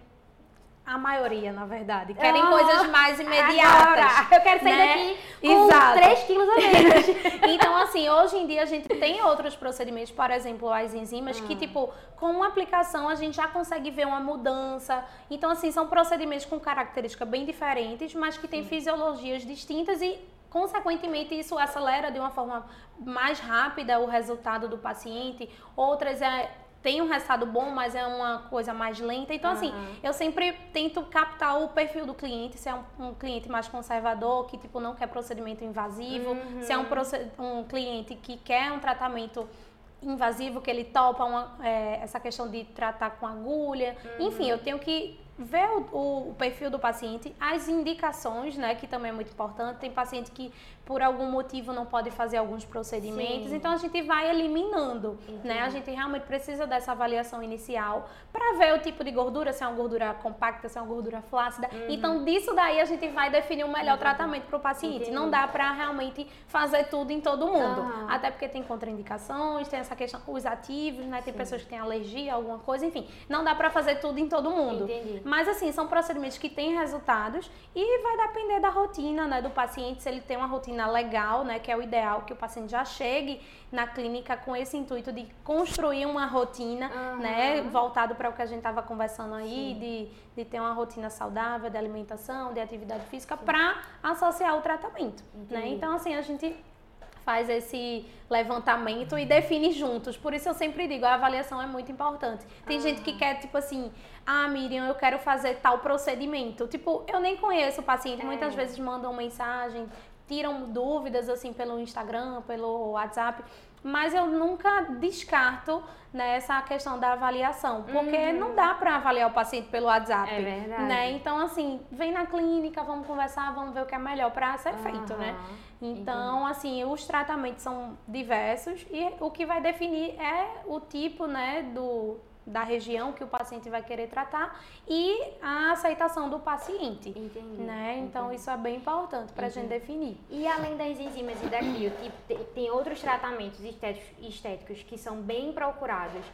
a maioria, na verdade. Querem oh, coisas mais imediatas. Agora, <laughs> eu quero sair né? daqui com Exato. 3 quilos a menos. <laughs> então, assim, hoje em dia a gente tem outros procedimentos, por exemplo, as enzimas, que, ah. tipo, com uma aplicação a gente já consegue ver uma mudança. Então, assim, são procedimentos com características bem diferentes, mas que têm fisiologias distintas e consequentemente isso acelera de uma forma mais rápida o resultado do paciente. Outras é tem um resultado bom, mas é uma coisa mais lenta. Então, uhum. assim, eu sempre tento captar o perfil do cliente, se é um, um, cliente mais conservador, que, tipo, não quer procedimento invasivo, uhum. se é um, um cliente que quer um tratamento invasivo, que ele topa uma, é, essa questão de tratar com agulha. Uhum. Enfim, eu tenho que ver o, o, o, perfil do paciente, as indicações, né, que também é muito importante. Tem paciente que por algum motivo não pode fazer alguns procedimentos, Sim. então a gente vai eliminando, Entendi. né? A gente realmente precisa dessa avaliação inicial para ver o tipo de gordura, se é uma gordura compacta, se é uma gordura flácida. Uhum. Então disso daí a gente vai definir um melhor tratamento para o paciente. Entendi. Não dá para realmente fazer tudo em todo mundo, uhum. até porque tem contraindicações, tem essa questão os ativos, né? Tem Sim. pessoas que têm alergia, alguma coisa, enfim, não dá para fazer tudo em todo mundo. Entendi. Mas assim, são procedimentos que têm resultados e vai depender da rotina, né, do paciente, se ele tem uma rotina legal, né, que é o ideal que o paciente já chegue na clínica com esse intuito de construir uma rotina, uhum. né, voltado para o que a gente estava conversando aí, de, de ter uma rotina saudável de alimentação, de atividade física, para associar o tratamento, né? Então, assim, a gente faz esse levantamento e define juntos. Por isso eu sempre digo, a avaliação é muito importante. Tem ah. gente que quer, tipo assim, ah, Miriam, eu quero fazer tal procedimento. Tipo, eu nem conheço o paciente, é. muitas vezes mandam mensagem, tiram dúvidas assim pelo Instagram, pelo WhatsApp, mas eu nunca descarto né, essa questão da avaliação, porque uhum. não dá para avaliar o paciente pelo WhatsApp, é verdade. né? Então assim, vem na clínica, vamos conversar, vamos ver o que é melhor para ser uhum. feito, né? Então, assim, os tratamentos são diversos e o que vai definir é o tipo, né, do da região que o paciente vai querer tratar e a aceitação do paciente. Entendi. Né? Então, Entendi. isso é bem importante para a gente definir. E além das enzimas e da crio, tem outros tratamentos estéticos, estéticos que são bem procurados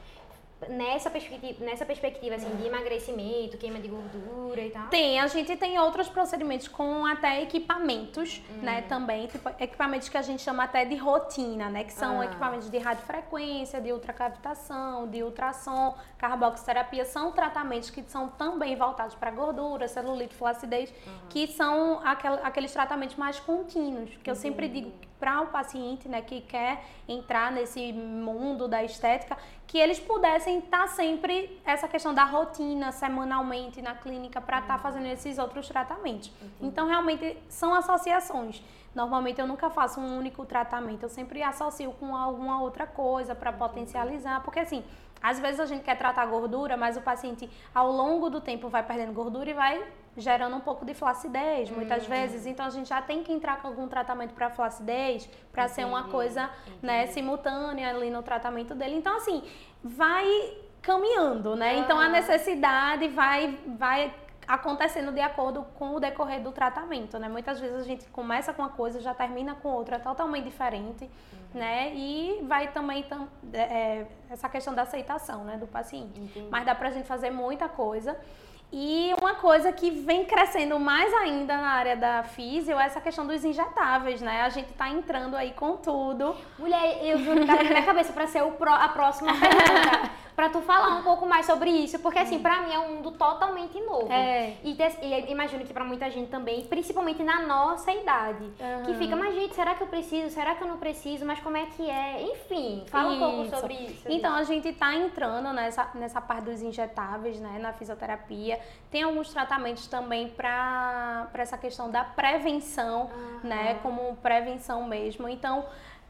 nessa perspectiva, nessa perspectiva assim, de emagrecimento, queima de gordura e tal? Tem, a gente tem outros procedimentos com até equipamentos, hum. né, também, tipo, equipamentos que a gente chama até de rotina, né, que são ah. equipamentos de radiofrequência, de ultracavitação, de ultrassom, carboxiterapia, são tratamentos que são também voltados para gordura, celulite, flacidez, uhum. que são aquel, aqueles tratamentos mais contínuos, que eu sempre digo para o paciente, né, que quer entrar nesse mundo da estética, que eles pudessem estar tá sempre essa questão da rotina semanalmente na clínica para estar tá fazendo esses outros tratamentos. Então realmente são associações. Normalmente eu nunca faço um único tratamento, eu sempre associo com alguma outra coisa para potencializar, porque assim, às vezes a gente quer tratar gordura, mas o paciente ao longo do tempo vai perdendo gordura e vai gerando um pouco de flacidez, muitas hum. vezes. Então a gente já tem que entrar com algum tratamento para flacidez, para ser uma coisa, né, simultânea ali no tratamento dele. Então assim, vai caminhando, né? Ah. Então a necessidade vai vai acontecendo de acordo com o decorrer do tratamento, né? Muitas vezes a gente começa com uma coisa, já termina com outra totalmente diferente, uhum. né? E vai também tam, é, é, essa questão da aceitação, né, do paciente. Entendi. Mas dá pra gente fazer muita coisa. E uma coisa que vem crescendo mais ainda na área da físio é essa questão dos injetáveis, né? A gente tá entrando aí com tudo. Mulher, eu vi na minha cabeça para ser pro, a próxima pergunta. <laughs> pra tu falar um pouco mais sobre isso, porque assim, pra mim é um mundo totalmente novo. É. E, e imagino que pra muita gente também, principalmente na nossa idade, que fica, mas gente, será que eu preciso? Será que eu não preciso? Mas como é que é? Enfim, fala um pouco Isso. sobre isso. Então a gente está entrando nessa, nessa parte dos injetáveis, né, na fisioterapia. Tem alguns tratamentos também para essa questão da prevenção, né, como prevenção mesmo. Então,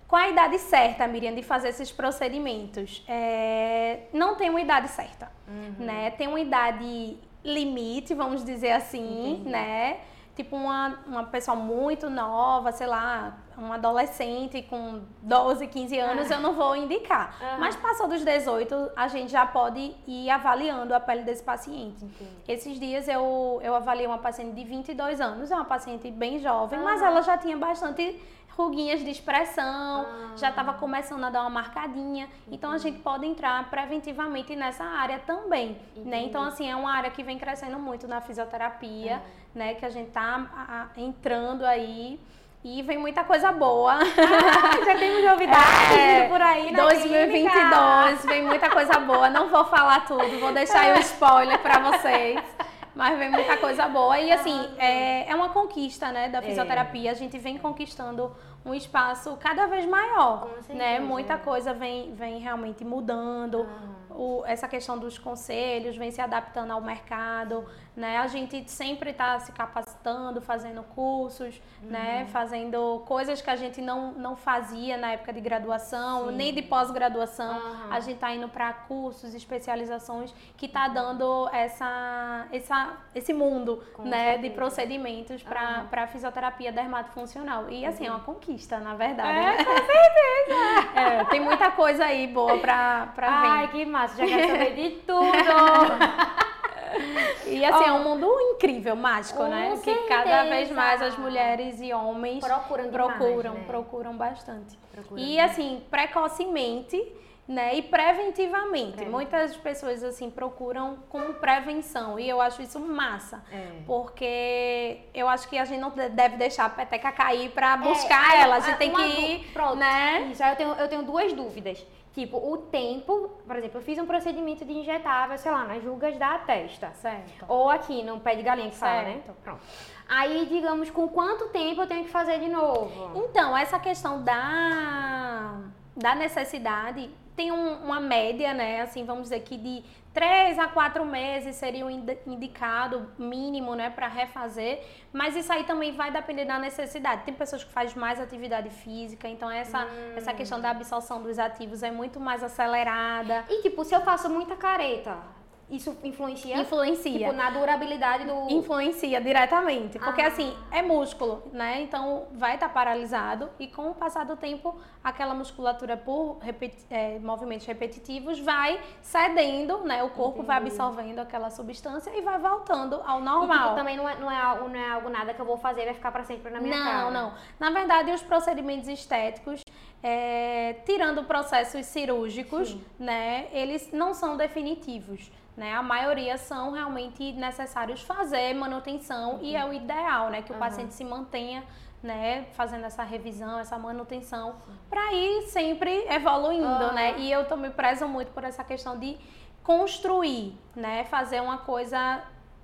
qual a idade certa, Miriam, de fazer esses procedimentos? É, não tem uma idade certa, né? Tem uma idade limite, vamos dizer assim, Entendi. né? Tipo uma, uma pessoa muito nova, sei lá, um adolescente com 12, 15 anos, eu não vou indicar. Aham. Mas passou dos 18, a gente já pode ir avaliando a pele desse paciente. Entendi. Esses dias eu, eu avaliei uma paciente de 22 anos, é uma paciente bem jovem, mas Aham. ela já tinha bastante ruguinhas de expressão, Ah. já estava começando a dar uma marcadinha. Então a gente pode entrar preventivamente nessa área também, né? Então assim, é uma área que vem crescendo muito na fisioterapia, É. né, que a gente tá a- entrando aí e vem muita coisa boa. Ah, já temos novidades <laughs> É, por aí na 2022, vem muita coisa boa. Não vou falar tudo, vou deixar aí o spoiler pra vocês. Mas vem muita coisa boa. E assim, é, é uma conquista, né, da fisioterapia. A gente vem conquistando um espaço cada vez maior. Né? Muita coisa vem, vem realmente mudando. O- essa questão dos conselhos vem se adaptando ao mercado, né? A gente sempre está se capacitando, fazendo cursos, né? Uhum. Fazendo coisas que a gente não, não fazia na época de graduação, Sim. nem de pós-graduação. Aham. A gente está indo para cursos, especializações que está dando essa, essa, esse mundo, Com né? De procedimentos para Aham. para fisioterapia dermatofuncional. E assim, é uma conquista, na verdade. É, né? com <laughs> certeza. É, tem muita coisa aí boa pra, pra vir. Ai, que massa, já quero saber de tudo. <laughs> E assim, é Ó. um mundo incrível, mágico, né? Que cada vez certeza. mais as mulheres e homens Procuram demais, procuram, né? procuram bastante. Procuram e assim, precocemente, né? E preventivamente. Muitas pessoas assim procuram como prevenção e eu acho isso massa. É. Porque eu acho que a gente não de- deve deixar a peteca cair pra buscar aí, ela. A gente a- tem que du- ir, Pronto. né? Aí eu tenho, eu tenho duas dúvidas. Tipo, o tempo, por exemplo, eu fiz um procedimento de injetável, sei lá, nas julgas da testa. Certo. Ou aqui no pé de galinha que fala, né? Certo. Pronto. Aí, digamos, com quanto tempo eu tenho que fazer de novo? Então, essa questão da, da necessidade tem um- uma média, né? Assim, vamos dizer que de 3 a 4 meses seria o indi- indicado mínimo, né, para refazer, mas isso aí também vai depender da necessidade. Tem pessoas que fazem mais atividade física, então essa, essa questão da absorção dos ativos é muito mais acelerada. E, tipo, se eu faço muita careta, isso influencia? Influencia. Tipo, na durabilidade do... Influencia diretamente, porque Ah. assim, é músculo, né? Então vai estar paralisado e com o passar do tempo, aquela musculatura por repeti- é, movimentos repetitivos vai cedendo, né? O corpo vai Entendi. absorvendo aquela substância e vai voltando ao E, normal. tipo, também não é, não, é algo, não é algo nada que eu vou fazer e vai ficar pra sempre na minha cara. Não, não. Na verdade, os procedimentos estéticos, é, tirando processos cirúrgicos, Sim. né, eles não são definitivos. Né? A maioria são realmente necessários fazer manutenção e é o ideal, né, que o Aham. paciente se mantenha né, fazendo essa revisão, essa manutenção, para ir sempre evoluindo, Aham. né? E eu também prezo muito por essa questão de construir, né? Fazer uma coisa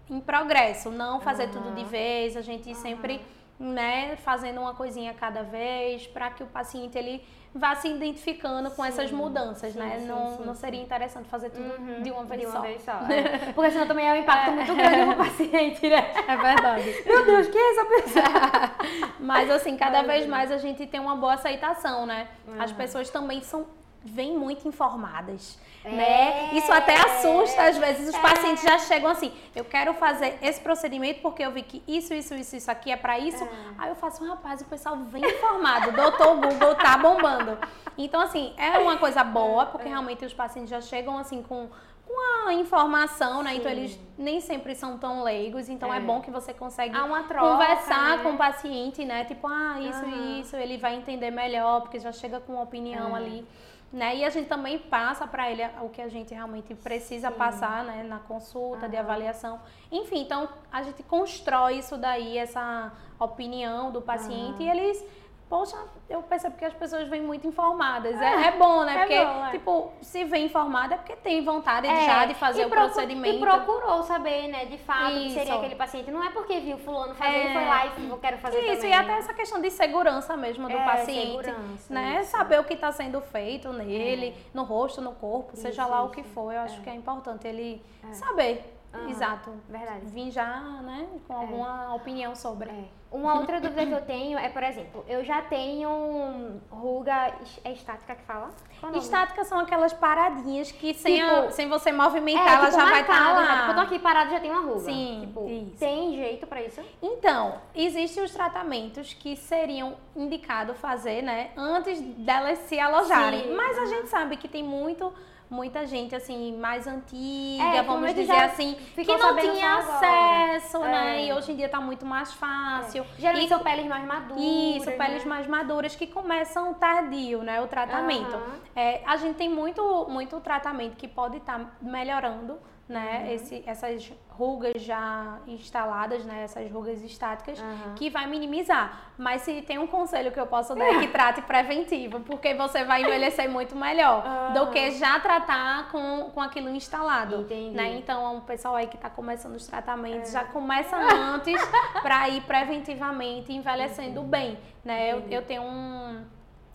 em progresso, não fazer tudo de vez, a gente sempre, né, fazendo uma coisinha cada vez, para que o paciente ele vá se identificando com essas Sim, mudanças, sim, né? sim, não, não seria interessante fazer tudo Uhum, de uma vez de uma só. vez só. é. <laughs> Porque senão também é um impacto muito grande no paciente, né? É verdade. <laughs> Meu Deus, quem é essa pessoa? <laughs> Mas assim, cada Ai, vez mais a gente tem uma boa aceitação, né? As Uhum. pessoas também são vêm muito informadas, É. né? Isso até assusta às vezes os É. pacientes já chegam assim, eu quero fazer esse procedimento porque eu vi que isso, isso, isso, isso aqui é pra isso. É. Aí eu faço, rapaz, o pessoal vem informado, doutor Google tá bombando. Então assim, é uma coisa boa, porque realmente os pacientes já chegam assim com com a informação, né? Então Sim. eles nem sempre são tão leigos, então é, É. bom que você consegue uma troca, conversar né? com o paciente, né? Tipo, ah, isso e isso, ele vai entender melhor, porque já chega com uma opinião É. ali. Né? E a gente também passa para ele o que a gente realmente precisa Sim. passar né? na consulta de Aham. avaliação. Enfim, então a gente constrói isso daí, essa opinião do paciente, Aham. e eles poxa, eu percebo que as pessoas vêm muito informadas. É, é bom, né? É porque, bom, é. tipo, se vem informada é porque tem vontade É, já de fazer e o procedimento. E procurou saber, né, de fato, que seria aquele paciente. Não é porque viu fulano fazer É. e foi lá e falou, quero fazer Isso, também. e até essa questão de segurança mesmo do É, paciente. né? isso. Saber o que está sendo feito nele, no rosto, no corpo, seja Isso, lá o isso. que for. Eu acho É. que é importante ele saber. Exato. Verdade. Vim já, né, com alguma opinião sobre. É. Uma <laughs> outra dúvida que eu tenho é, por exemplo, eu já tenho ruga é estática que fala? Estáticas são aquelas paradinhas que sem, a- Tipo, sem você É, movimentar, ela tipo, já vai estar marcado, lá. já. Tipo, eu tô aqui parado já tem uma ruga. Sim, Tipo, isso. tem jeito pra isso? Então, existem os tratamentos que seriam indicados fazer, né, antes delas se alojarem. Sim. Mas a gente sabe que tem muito muita gente assim mais antiga, É, vamos dizer assim, que não tinha só agora. acesso, né? É. E hoje em dia tá muito mais fácil. Geralmente E- são peles mais maduras. Isso, peles né? mais maduras que começam tardio, né? O tratamento. Aham. É, a gente tem muito, muito tratamento que pode estar melhorando, né? Uhum. Esse, essas rugas já instaladas, né? Essas rugas estáticas, Aham. que vai minimizar. Mas se tem um conselho que eu posso dar é <laughs> que trate preventivo, porque você vai envelhecer muito melhor do Aham. que já tratar com, com aquilo instalado. Entendi. Né? Então, o pessoal aí que está começando os É. tratamentos já começa antes <laughs> para ir preventivamente envelhecendo bem, né? Eu, eu tenho um-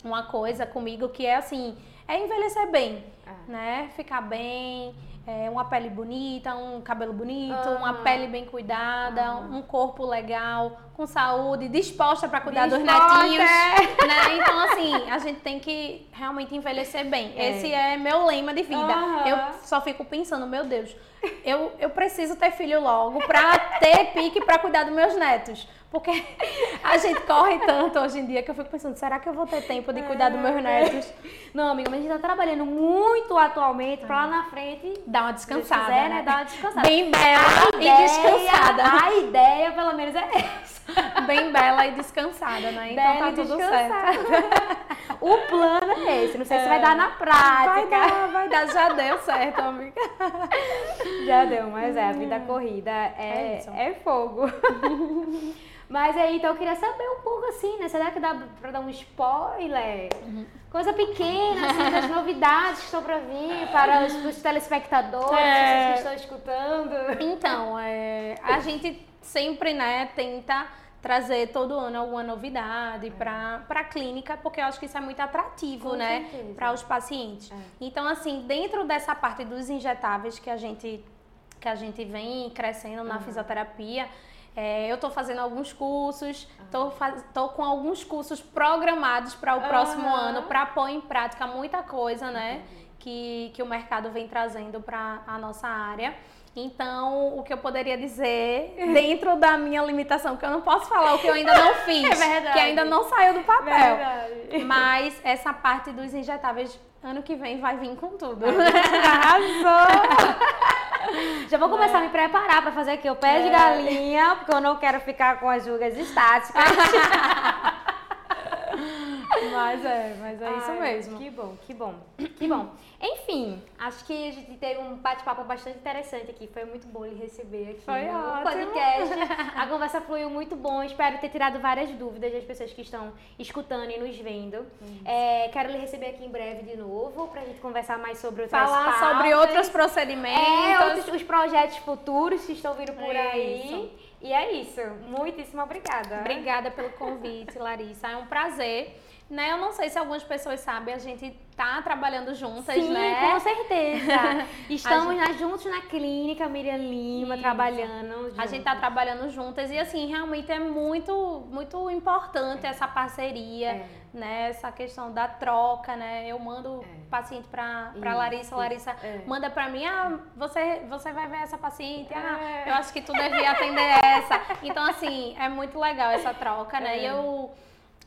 uma coisa comigo que é assim, é envelhecer bem, É. né? Ficar bem, é, uma pele bonita, um cabelo bonito, uma pele bem cuidada, Aham. um corpo legal, com saúde, disposta para cuidar Disposta, dos netinhos, é. né? Então assim, a gente tem que realmente envelhecer bem. É. Esse é meu lema de vida. Eu só fico pensando, meu Deus, eu, eu preciso ter filho logo pra ter pique pra cuidar dos meus netos. Porque a gente corre tanto hoje em dia que eu fico pensando, será que eu vou ter tempo de cuidar dos É. meus netos? Não, amiga, mas a gente tá trabalhando muito atualmente pra lá na frente. Dar uma Se descansada. quiser, né? né? Dar uma descansada. Bem bela A e ideia- descansada. A ideia, pelo menos, é essa. Bem bela e descansada, né? Então Bela tá tudo descansada. certo. O plano é esse. Não sei se É. vai dar na prática. Vai dar, vai dar, já deu certo, amiga. Já deu, mas é, a vida corrida É é, é, fogo. <laughs> mas aí, então eu queria saber um pouco assim, né? Será que dá pra dar um spoiler? Uhum. Coisa pequena, assim, das <laughs> novidades que estão pra vir para os, os telespectadores, É. vocês que estão escutando. Então, é, a gente sempre, né, tenta trazer todo ano alguma novidade para a clínica, porque eu acho que isso é muito atrativo, Com né, para os pacientes. É. Então, assim, dentro dessa parte dos injetáveis que a gente que a gente vem crescendo na fisioterapia, é, eu estou fazendo alguns cursos, estou com alguns cursos programados para o próximo Aham. ano para pôr em prática muita coisa, né? Que, que o mercado vem trazendo para a nossa área. Então, o que eu poderia dizer, <laughs> dentro da minha limitação, que eu não posso falar o que eu ainda não <laughs> fiz, É verdade. que ainda não saiu do papel. Verdade. Mas essa parte dos injetáveis, ano que vem, vai vir com tudo. <laughs> Arrasou! Já vou começar a me preparar pra fazer aqui o pé de galinha, porque eu não quero ficar com as rugas estáticas. <laughs> Mas é, mas é isso Ai, mesmo. Que bom, que bom, que bom. Enfim, acho que a gente teve um bate-papo bastante interessante aqui. Foi muito bom lhe receber aqui Foi no ótimo. podcast. <laughs> A conversa fluiu muito bom. Espero ter tirado várias dúvidas das pessoas que estão escutando e nos vendo. É, quero lhe receber aqui em breve de novo pra gente conversar mais sobre outras Falar sobre pautas. outros procedimentos. É, outros, os projetos futuros que estão vindo por É aí. E é isso. Muitíssimo obrigada. Obrigada pelo convite, Larissa. É um prazer. Né? Eu não sei se algumas pessoas sabem, a gente tá trabalhando juntas, Sim, né? com certeza. <laughs> Estamos né, juntos na clínica, Miriam Lima, Isso. trabalhando. A gente tá trabalhando juntas e assim, realmente é muito, muito importante essa parceria, É. né? Essa questão da troca, né? Eu mando É. paciente pra, pra. Larissa, Larissa É. manda pra mim, ah, você, você vai ver essa paciente, ah, É. eu acho que tu devia atender essa. Então, assim, é muito legal essa troca, né? É. E eu.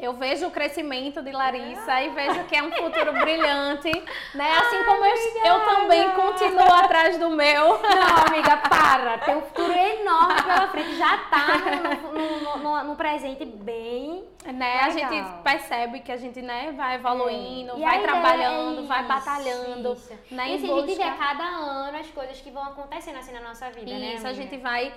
Eu vejo o crescimento de Larissa e vejo que é um <laughs> futuro brilhante, né? Assim como eu, eu também continuo atrás do meu. <laughs> Não, amiga, para. Tem um futuro enorme pela frente. Já tá no, no, no- no presente bem. Né? A Legal. gente percebe que a gente né, vai evoluindo, É. Vai a ideia trabalhando, é vai isso, batalhando. isso. Né, E em assim, a gente vê busca- a cada ano as coisas que vão acontecendo assim na nossa vida, né? Isso, a gente vai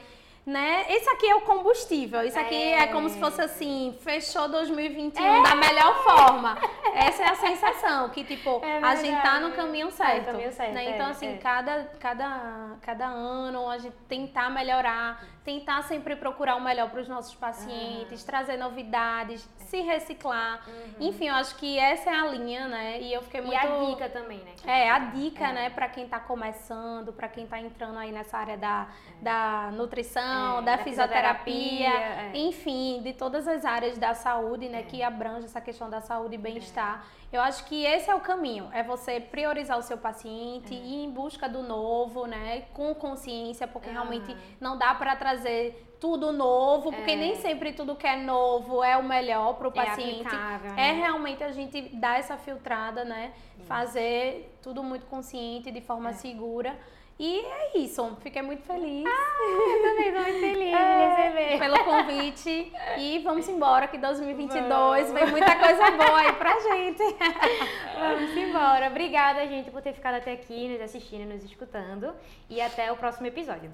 né? Esse aqui é o combustível. Isso aqui é, É. como se fosse assim, fechou 2021 da melhor forma. Essa é a sensação, que tipo, É a gente tá no caminho Tá no certo. caminho certo, né? é, Então, assim, é. cada, cada, cada ano a gente tentar melhorar, tentar sempre procurar o melhor para os nossos pacientes, trazer novidades, se reciclar. Enfim, eu acho que essa é a linha, né? E eu fiquei Uhum. E muito. a dica também, né? É, a dica, né, para quem tá começando, para quem tá entrando aí nessa área da, da nutrição, É, da, da fisioterapia, fisioterapia, é. enfim, de todas as áreas da saúde, né, que abrange essa questão da saúde e bem-estar. Eu acho que esse é o caminho, é você priorizar o seu paciente, ir em busca do novo, né, com consciência, porque realmente não dá para trazer tudo novo, porque É. nem sempre tudo que é novo é o melhor para o É paciente. É né? realmente a gente dar essa filtrada, né? Fazer tudo muito consciente, de forma segura. E é isso. Fiquei muito feliz Eu também tô muito feliz de <laughs> é, receber. pelo convite. E vamos embora, que 2022 vem muita coisa boa aí pra gente. <laughs> Vamos embora. Obrigada, gente, por ter ficado até aqui, nos assistindo, nos escutando. E até o próximo episódio.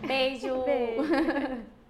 Beijo. Beijo. <laughs>